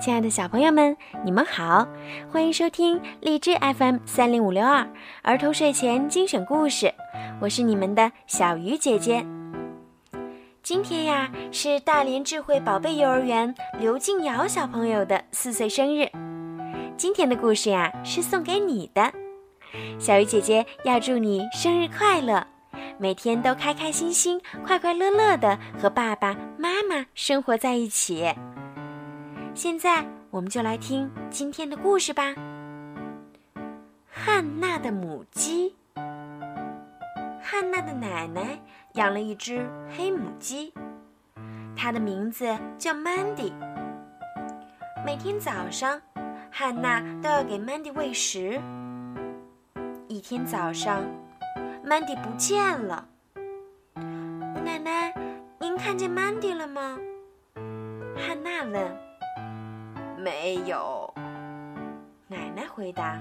亲爱的小朋友们，你们好，欢迎收听荔枝 FM 三零五六二儿童睡前精选故事，我是你们的小鱼姐姐。今天呀，是大连智慧宝贝幼儿园刘静瑶小朋友的四岁生日。今天的故事呀，是送给你的，小鱼姐姐要祝你生日快乐，每天都开开心心、快快乐乐的和爸爸妈妈生活在一起。现在我们就来听今天的故事吧。汉娜的母鸡。汉娜的奶奶养了一只黑母鸡，它的名字叫 Mandy。每天早上，汉娜都要给 Mandy 喂食。一天早上，Mandy 不见了。奶奶，您看见 Mandy 了吗？汉娜问。没有，奶奶回答。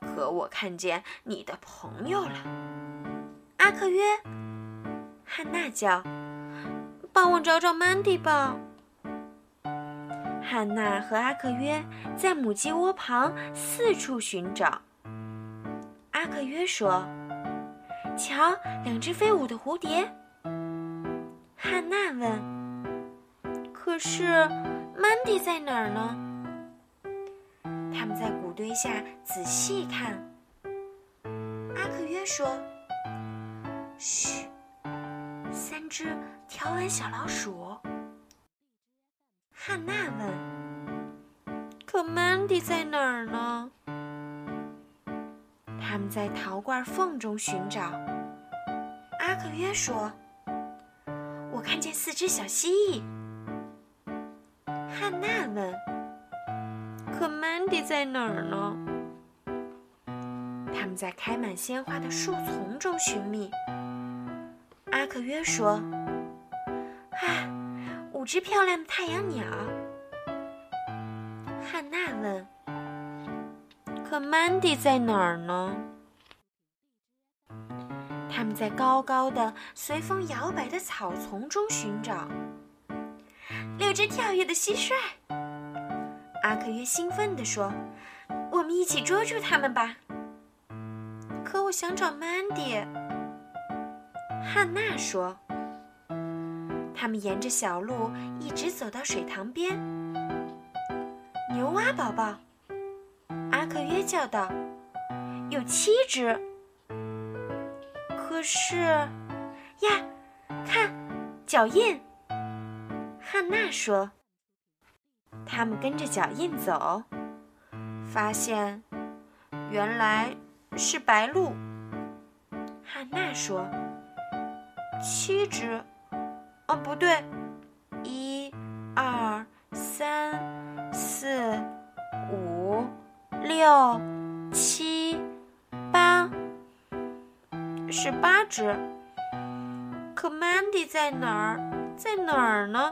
可我看见你的朋友了，阿克约。汉娜叫：“帮我找找曼迪吧。”汉娜和阿克约在母鸡窝旁四处寻找。阿克约说：“瞧，两只飞舞的蝴蝶。”汉娜问：“可是？”，Mandy 在哪儿呢？他们在谷堆下仔细看。阿克约说：“嘘，三只条纹小老鼠。”汉娜问：“可 Mandy 在哪儿呢？”他们在陶罐缝中寻找。阿克约说：“我看见四只小蜥蜴。”汉娜问：“可曼迪在哪儿呢？”他们在开满鲜花的树丛中寻觅。阿克约说：“啊，五只漂亮的太阳鸟。”汉娜问：“可曼迪在哪儿呢？”他们在高高的、随风摇摆的草丛中寻找。六只跳跃的蟋蟀，阿克约兴奋地说：“我们一起捉住它们吧。”可我想找曼迪。汉娜说：“他们沿着小路一直走到水塘边。”牛蛙宝宝，阿克约叫道：“有七只。”可是，呀，看，脚印。汉娜说：“他们跟着脚印走，发现原来是白鹭。”汉娜说：“七只，哦，不对，一、二、三、四、五、六、七、八，是八只。可 Mandy 在哪儿？在哪儿呢？”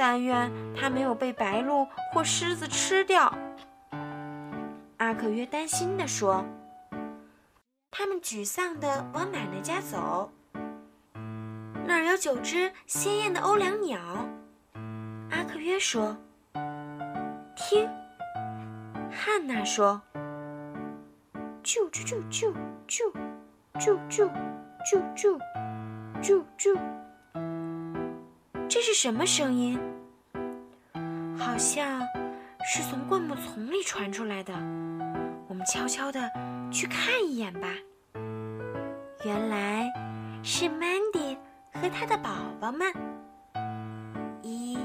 但愿它没有被白鹭或狮子吃掉。阿克约担心地说。他们沮丧地往奶奶家走。那儿有九只鲜艳的欧良鸟。阿克约说：“听。”汉娜说：“啾啾啾啾啾啾啾啾啾啾啾。”这是什么声音？好像是从灌木丛里传出来的。我们悄悄的去看一眼吧。原来是 Mandy 和他的宝宝们。一、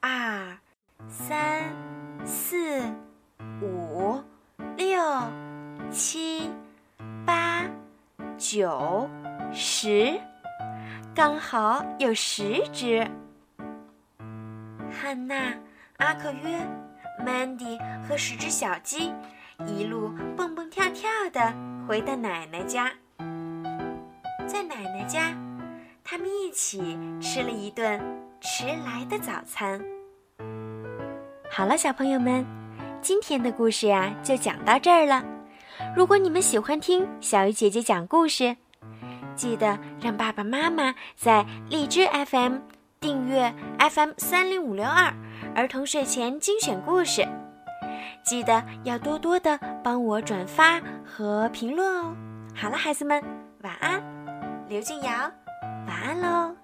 二、三、四、五、六、七、八、九、十。刚好有十只。汉娜、阿克约、曼迪和十只小鸡一路蹦蹦跳跳地回到奶奶家。在奶奶家，他们一起吃了一顿迟来的早餐。好了，小朋友们，今天的故事呀就讲到这儿了。如果你们喜欢听小鱼姐姐讲故事，记得让爸爸妈妈在荔枝 FM 订阅 FM 三零五六二儿童睡前精选故事。记得要多多的帮我转发和评论哦。好了，孩子们，晚安。刘静瑶，晚安喽。